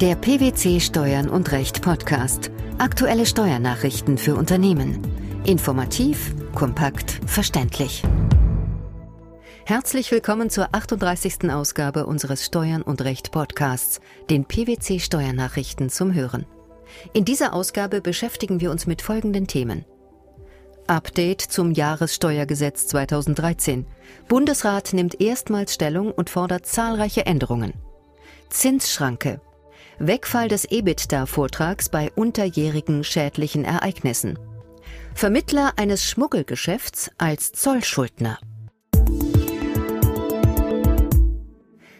Der PwC Steuern und Recht Podcast. Aktuelle Steuernachrichten für Unternehmen. Informativ, kompakt, verständlich. Herzlich willkommen zur 38. Ausgabe unseres Steuern und Recht Podcasts, den PwC Steuernachrichten zum Hören. In dieser Ausgabe beschäftigen wir uns mit folgenden Themen. Update zum Jahressteuergesetz 2013. Bundesrat nimmt erstmals Stellung und fordert zahlreiche Änderungen. Zinsschranke. Wegfall des EBITDA-Vortrags bei unterjährigen schädlichen Ereignissen. Vermittler eines Schmuggelgeschäfts als Zollschuldner.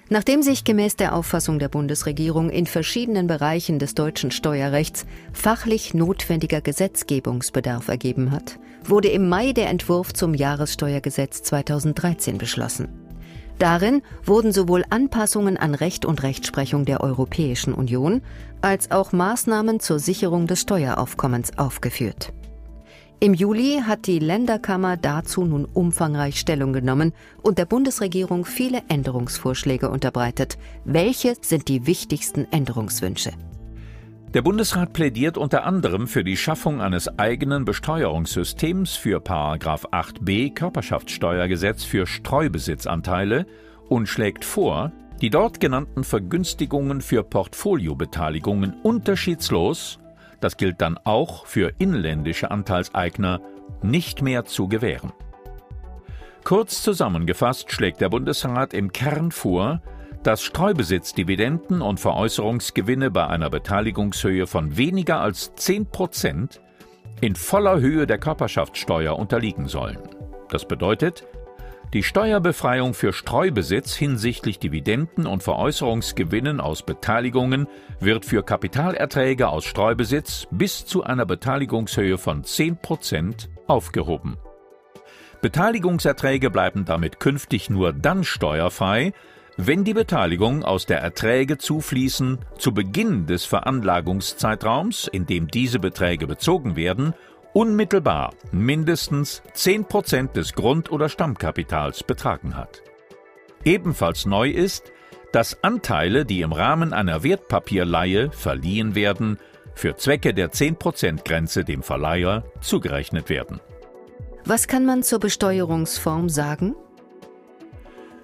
Nachdem sich gemäß der Auffassung der Bundesregierung in verschiedenen Bereichen des deutschen Steuerrechts fachlich notwendiger Gesetzgebungsbedarf ergeben hat, wurde im Mai der Entwurf zum Jahressteuergesetz 2013 beschlossen. Darin wurden sowohl Anpassungen an Recht und Rechtsprechung der Europäischen Union als auch Maßnahmen zur Sicherung des Steueraufkommens aufgeführt. Im Juli hat die Länderkammer dazu nun umfangreich Stellung genommen und der Bundesregierung viele Änderungsvorschläge unterbreitet. Welche sind die wichtigsten Änderungswünsche? Der Bundesrat plädiert unter anderem für die Schaffung eines eigenen Besteuerungssystems für 8b Körperschaftssteuergesetz für Streubesitzanteile und schlägt vor, die dort genannten Vergünstigungen für Portfoliobeteiligungen unterschiedslos, das gilt dann auch für inländische Anteilseigner, nicht mehr zu gewähren. Kurz zusammengefasst schlägt der Bundesrat im Kern vor, dass Streubesitzdividenden und Veräußerungsgewinne bei einer Beteiligungshöhe von weniger als 10 Prozent in voller Höhe der Körperschaftssteuer unterliegen sollen. Das bedeutet, die Steuerbefreiung für Streubesitz hinsichtlich Dividenden und Veräußerungsgewinnen aus Beteiligungen wird für Kapitalerträge aus Streubesitz bis zu einer Beteiligungshöhe von 10 Prozent aufgehoben. Beteiligungserträge bleiben damit künftig nur dann steuerfrei, wenn die Beteiligung aus der Erträge zufließen zu Beginn des Veranlagungszeitraums, in dem diese Beträge bezogen werden, unmittelbar mindestens 10 Prozent des Grund- oder Stammkapitals betragen hat. Ebenfalls neu ist, dass Anteile, die im Rahmen einer Wertpapierleihe verliehen werden, für Zwecke der 10%-Grenze dem Verleiher zugerechnet werden. Was kann man zur Besteuerungsform sagen?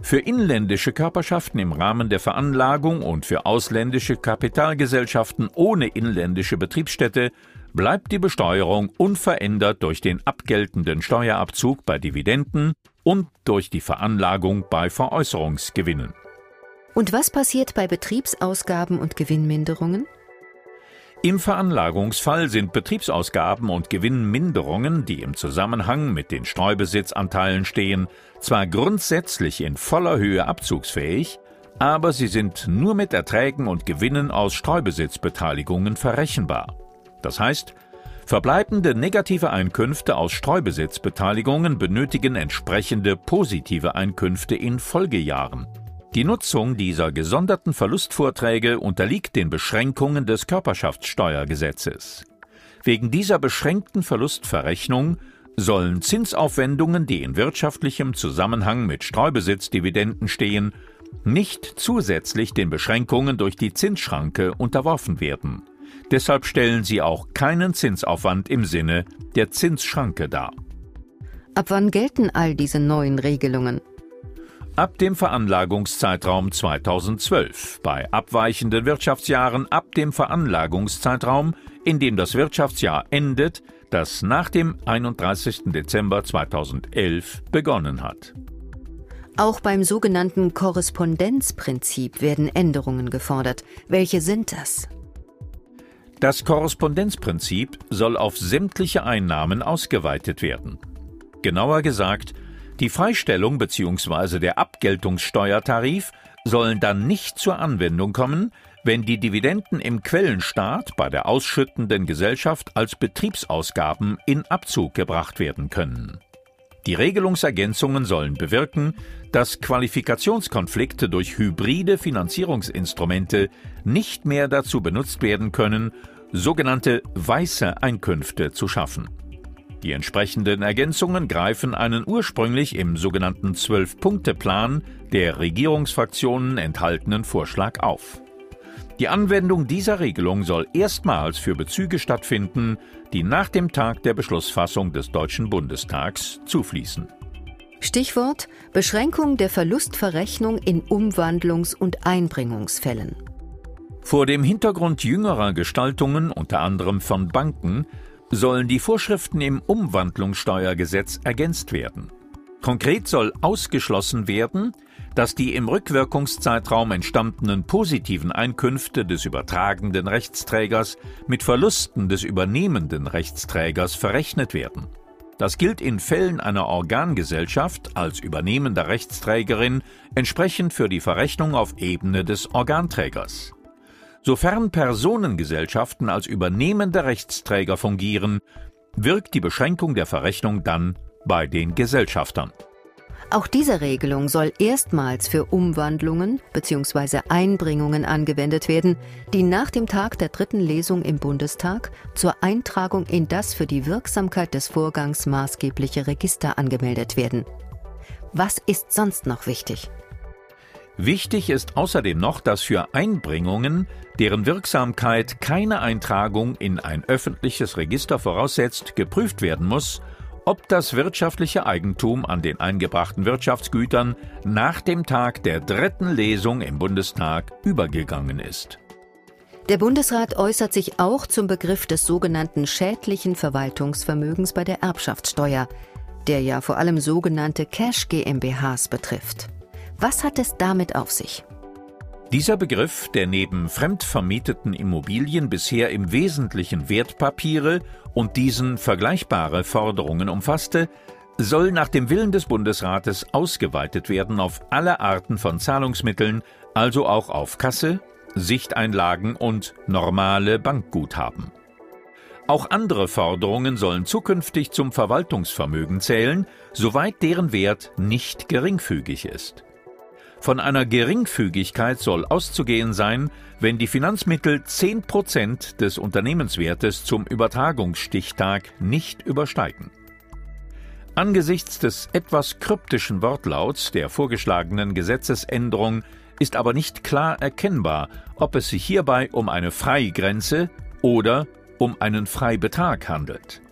Für inländische Körperschaften im Rahmen der Veranlagung und für ausländische Kapitalgesellschaften ohne inländische Betriebsstätte bleibt die Besteuerung unverändert durch den abgeltenden Steuerabzug bei Dividenden und durch die Veranlagung bei Veräußerungsgewinnen. Und was passiert bei Betriebsausgaben und Gewinnminderungen? Im Veranlagungsfall sind Betriebsausgaben und Gewinnminderungen, die im Zusammenhang mit den Streubesitzanteilen stehen, zwar grundsätzlich in voller Höhe abzugsfähig, aber sie sind nur mit Erträgen und Gewinnen aus Streubesitzbeteiligungen verrechenbar. Das heißt, verbleibende negative Einkünfte aus Streubesitzbeteiligungen benötigen entsprechende positive Einkünfte in Folgejahren. Die Nutzung dieser gesonderten Verlustvorträge unterliegt den Beschränkungen des Körperschaftssteuergesetzes. Wegen dieser beschränkten Verlustverrechnung sollen Zinsaufwendungen, die in wirtschaftlichem Zusammenhang mit Streubesitzdividenden stehen, nicht zusätzlich den Beschränkungen durch die Zinsschranke unterworfen werden. Deshalb stellen sie auch keinen Zinsaufwand im Sinne der Zinsschranke dar. Ab wann gelten all diese neuen Regelungen? Ab dem Veranlagungszeitraum 2012, bei abweichenden Wirtschaftsjahren ab dem Veranlagungszeitraum, in dem das Wirtschaftsjahr endet, das nach dem 31. Dezember 2011 begonnen hat. Auch beim sogenannten Korrespondenzprinzip werden Änderungen gefordert. Welche sind das? Das Korrespondenzprinzip soll auf sämtliche Einnahmen ausgeweitet werden. Genauer gesagt, die Freistellung bzw. der Abgeltungssteuertarif sollen dann nicht zur Anwendung kommen, wenn die Dividenden im Quellenstaat bei der ausschüttenden Gesellschaft als Betriebsausgaben in Abzug gebracht werden können. Die Regelungsergänzungen sollen bewirken, dass Qualifikationskonflikte durch hybride Finanzierungsinstrumente nicht mehr dazu benutzt werden können, sogenannte weiße Einkünfte zu schaffen. Die entsprechenden Ergänzungen greifen einen ursprünglich im sogenannten Zwölf-Punkte-Plan der Regierungsfraktionen enthaltenen Vorschlag auf. Die Anwendung dieser Regelung soll erstmals für Bezüge stattfinden, die nach dem Tag der Beschlussfassung des Deutschen Bundestags zufließen. Stichwort Beschränkung der Verlustverrechnung in Umwandlungs- und Einbringungsfällen. Vor dem Hintergrund jüngerer Gestaltungen, unter anderem von Banken, sollen die Vorschriften im Umwandlungssteuergesetz ergänzt werden. Konkret soll ausgeschlossen werden, dass die im Rückwirkungszeitraum entstandenen positiven Einkünfte des übertragenden Rechtsträgers mit Verlusten des übernehmenden Rechtsträgers verrechnet werden. Das gilt in Fällen einer Organgesellschaft als übernehmender Rechtsträgerin entsprechend für die Verrechnung auf Ebene des Organträgers. Sofern Personengesellschaften als übernehmender Rechtsträger fungieren, wirkt die Beschränkung der Verrechnung dann bei den Gesellschaftern. Auch diese Regelung soll erstmals für Umwandlungen bzw. Einbringungen angewendet werden, die nach dem Tag der dritten Lesung im Bundestag zur Eintragung in das für die Wirksamkeit des Vorgangs maßgebliche Register angemeldet werden. Was ist sonst noch wichtig? Wichtig ist außerdem noch, dass für Einbringungen, deren Wirksamkeit keine Eintragung in ein öffentliches Register voraussetzt, geprüft werden muss, ob das wirtschaftliche Eigentum an den eingebrachten Wirtschaftsgütern nach dem Tag der dritten Lesung im Bundestag übergegangen ist. Der Bundesrat äußert sich auch zum Begriff des sogenannten schädlichen Verwaltungsvermögens bei der Erbschaftssteuer, der ja vor allem sogenannte Cash GmbHs betrifft. Was hat es damit auf sich? Dieser Begriff, der neben fremdvermieteten Immobilien bisher im Wesentlichen Wertpapiere und diesen vergleichbare Forderungen umfasste, soll nach dem Willen des Bundesrates ausgeweitet werden auf alle Arten von Zahlungsmitteln, also auch auf Kasse, Sichteinlagen und normale Bankguthaben. Auch andere Forderungen sollen zukünftig zum Verwaltungsvermögen zählen, soweit deren Wert nicht geringfügig ist. Von einer Geringfügigkeit soll auszugehen sein, wenn die Finanzmittel 10 Prozent des Unternehmenswertes zum Übertragungsstichtag nicht übersteigen. Angesichts des etwas kryptischen Wortlauts der vorgeschlagenen Gesetzesänderung ist aber nicht klar erkennbar, ob es sich hierbei um eine Freigrenze oder um einen Freibetrag handelt.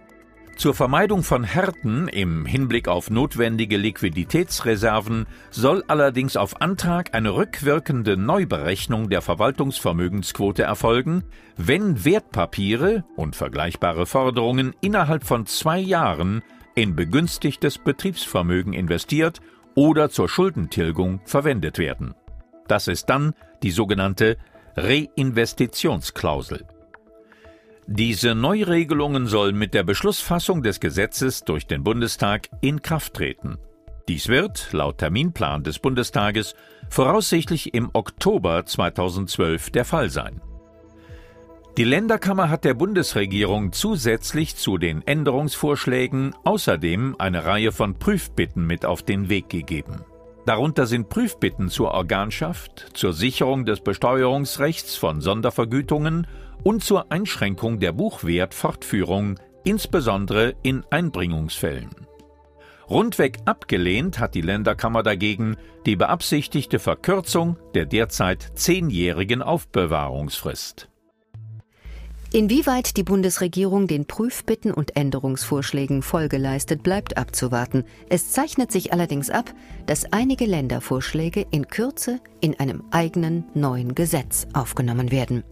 Zur Vermeidung von Härten im Hinblick auf notwendige Liquiditätsreserven soll allerdings auf Antrag eine rückwirkende Neuberechnung der Verwaltungsvermögensquote erfolgen, wenn Wertpapiere und vergleichbare Forderungen innerhalb von zwei Jahren in begünstigtes Betriebsvermögen investiert oder zur Schuldentilgung verwendet werden. Das ist dann die sogenannte Reinvestitionsklausel. Diese Neuregelungen sollen mit der Beschlussfassung des Gesetzes durch den Bundestag in Kraft treten. Dies wird, laut Terminplan des Bundestages, voraussichtlich im Oktober 2012 der Fall sein. Die Länderkammer hat der Bundesregierung zusätzlich zu den Änderungsvorschlägen außerdem eine Reihe von Prüfbitten mit auf den Weg gegeben. Darunter sind Prüfbitten zur Organschaft, zur Sicherung des Besteuerungsrechts von Sondervergütungen und zur Einschränkung der Buchwertfortführung, insbesondere in Einbringungsfällen. Rundweg abgelehnt hat die Länderkammer dagegen die beabsichtigte Verkürzung der derzeit zehnjährigen Aufbewahrungsfrist. Inwieweit die Bundesregierung den Prüfbitten und Änderungsvorschlägen Folge leistet, bleibt abzuwarten. Es zeichnet sich allerdings ab, dass einige Ländervorschläge in Kürze in einem eigenen neuen Gesetz aufgenommen werden.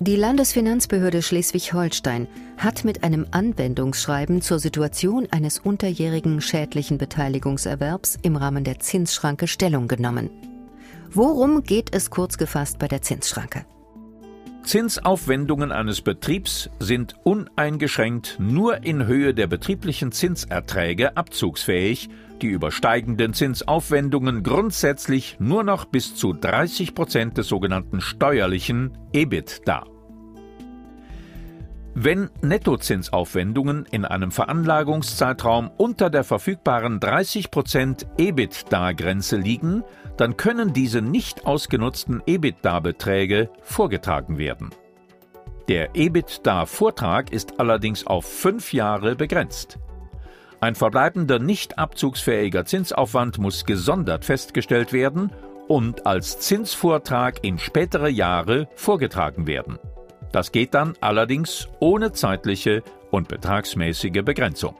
Die Landesfinanzbehörde Schleswig-Holstein hat mit einem Anwendungsschreiben zur Situation eines unterjährigen schädlichen Beteiligungserwerbs im Rahmen der Zinsschranke Stellung genommen. Worum geht es kurz gefasst bei der Zinsschranke? Zinsaufwendungen eines Betriebs sind uneingeschränkt nur in Höhe der betrieblichen Zinserträge abzugsfähig, die übersteigenden Zinsaufwendungen grundsätzlich nur noch bis zu 30 Prozent des sogenannten steuerlichen EBIT dar. Wenn Nettozinsaufwendungen in einem Veranlagungszeitraum unter der verfügbaren 30 Prozent EBITDA-Grenze liegen, dann können diese nicht ausgenutzten EBITDA-Beträge vorgetragen werden. Der EBITDA-Vortrag ist allerdings auf fünf Jahre begrenzt. Ein verbleibender nicht abzugsfähiger Zinsaufwand muss gesondert festgestellt werden und als Zinsvortrag in spätere Jahre vorgetragen werden. Das geht dann allerdings ohne zeitliche und betragsmäßige Begrenzung.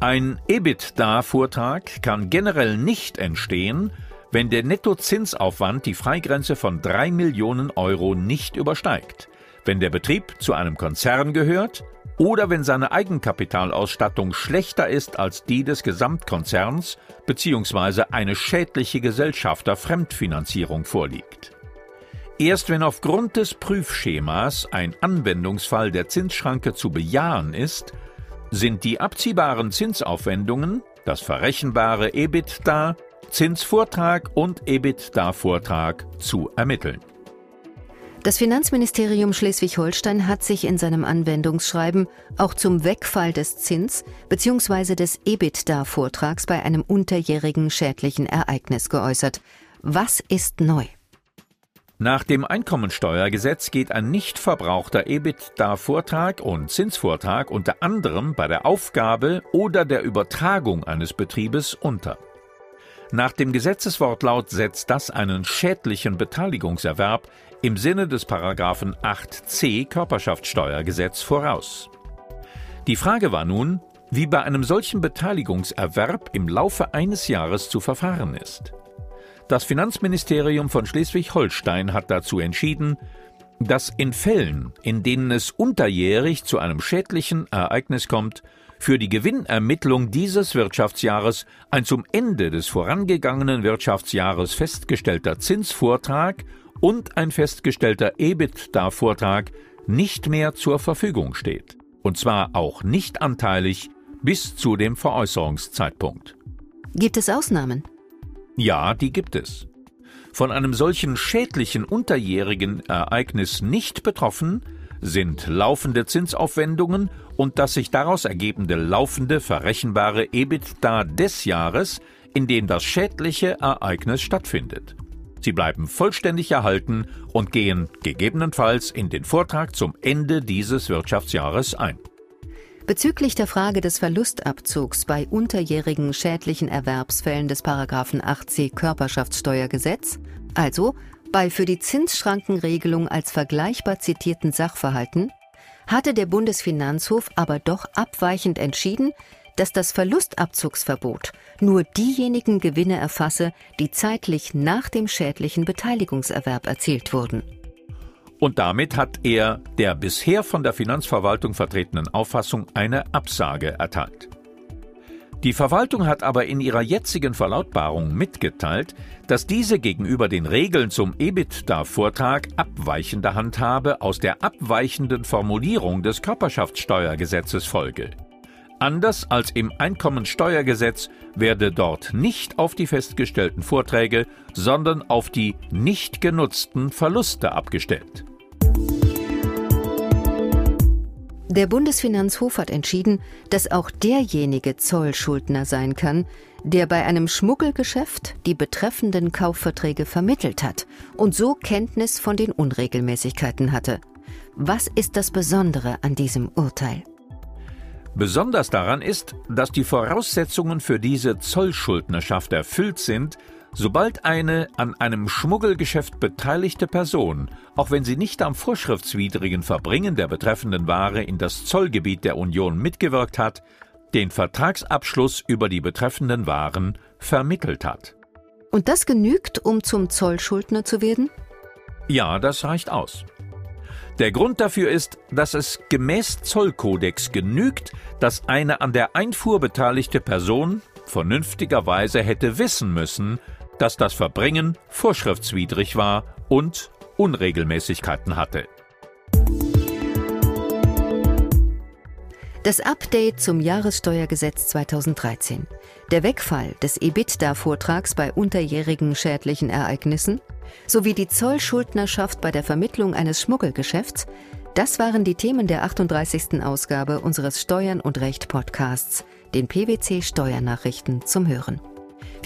Ein EBITDA-Vortrag kann generell nicht entstehen, wenn der Nettozinsaufwand die Freigrenze von 3 Millionen Euro nicht übersteigt, wenn der Betrieb zu einem Konzern gehört oder wenn seine Eigenkapitalausstattung schlechter ist als die des Gesamtkonzerns bzw. eine schädliche Gesellschafter-Fremdfinanzierung vorliegt. Erst wenn aufgrund des Prüfschemas ein Anwendungsfall der Zinsschranke zu bejahen ist, sind die abziehbaren Zinsaufwendungen, das verrechenbare EBITDA, Zinsvortrag und EBITDA-Vortrag zu ermitteln. Das Finanzministerium Schleswig-Holstein hat sich in seinem Anwendungsschreiben auch zum Wegfall des Zins bzw. des EBITDA-Vortrags bei einem unterjährigen schädlichen Ereignis geäußert. Was ist neu? Nach dem Einkommensteuergesetz geht ein nicht verbrauchter EBITDA-Vortrag und Zinsvortrag unter anderem bei der Aufgabe oder der Übertragung eines Betriebes unter. Nach dem Gesetzeswortlaut setzt das einen schädlichen Beteiligungserwerb im Sinne des Paragraphen 8c Körperschaftssteuergesetz voraus. Die Frage war nun, wie bei einem solchen Beteiligungserwerb im Laufe eines Jahres zu verfahren ist. Das Finanzministerium von Schleswig-Holstein hat dazu entschieden, dass in Fällen, in denen es unterjährig zu einem schädlichen Ereignis kommt, für die Gewinnermittlung dieses Wirtschaftsjahres ein zum Ende des vorangegangenen Wirtschaftsjahres festgestellter Zinsvortrag und ein festgestellter EBITDA-Vortrag nicht mehr zur Verfügung steht. Und zwar auch nicht anteilig bis zu dem Veräußerungszeitpunkt. Gibt es Ausnahmen? Ja, die gibt es. Von einem solchen schädlichen unterjährigen Ereignis nicht betroffen sind laufende Zinsaufwendungen und das sich daraus ergebende laufende verrechenbare EBITDA des Jahres, in dem das schädliche Ereignis stattfindet. Sie bleiben vollständig erhalten und gehen gegebenenfalls in den Vortrag zum Ende dieses Wirtschaftsjahres ein. Bezüglich der Frage des Verlustabzugs bei unterjährigen schädlichen Erwerbsfällen des Paragraphen 8c Körperschaftssteuergesetz, also bei für die Zinsschrankenregelung als vergleichbar zitierten Sachverhalten, hatte der Bundesfinanzhof aber doch abweichend entschieden, dass das Verlustabzugsverbot nur diejenigen Gewinne erfasse, die zeitlich nach dem schädlichen Beteiligungserwerb erzielt wurden. Und damit hat er der bisher von der Finanzverwaltung vertretenen Auffassung eine Absage erteilt. Die Verwaltung hat aber in ihrer jetzigen Verlautbarung mitgeteilt, dass diese gegenüber den Regeln zum EBITDA-Vortrag abweichende Handhabe aus der abweichenden Formulierung des Körperschaftssteuergesetzes folge. Anders als im Einkommensteuergesetz werde dort nicht auf die festgestellten Vorträge, sondern auf die nicht genutzten Verluste abgestellt. Der Bundesfinanzhof hat entschieden, dass auch derjenige Zollschuldner sein kann, der bei einem Schmuggelgeschäft die betreffenden Kaufverträge vermittelt hat und so Kenntnis von den Unregelmäßigkeiten hatte. Was ist das Besondere an diesem Urteil? Besonders daran ist, dass die Voraussetzungen für diese Zollschuldnerschaft erfüllt sind, sobald eine an einem Schmuggelgeschäft beteiligte Person, auch wenn sie nicht am vorschriftswidrigen Verbringen der betreffenden Ware in das Zollgebiet der Union mitgewirkt hat, den Vertragsabschluss über die betreffenden Waren vermittelt hat. Und das genügt, um zum Zollschuldner zu werden? Ja, das reicht aus. Der Grund dafür ist, dass es gemäß Zollkodex genügt, dass eine an der Einfuhr beteiligte Person vernünftigerweise hätte wissen müssen, dass das Verbringen vorschriftswidrig war und Unregelmäßigkeiten hatte. Das Update zum Jahressteuergesetz 2013, der Wegfall des EBITDA-Vortrags bei unterjährigen schädlichen Ereignissen sowie die Zollschuldnerschaft bei der Vermittlung eines Schmuggelgeschäfts, das waren die Themen der 38. Ausgabe unseres Steuern und Recht Podcasts, den PwC Steuernachrichten zum Hören.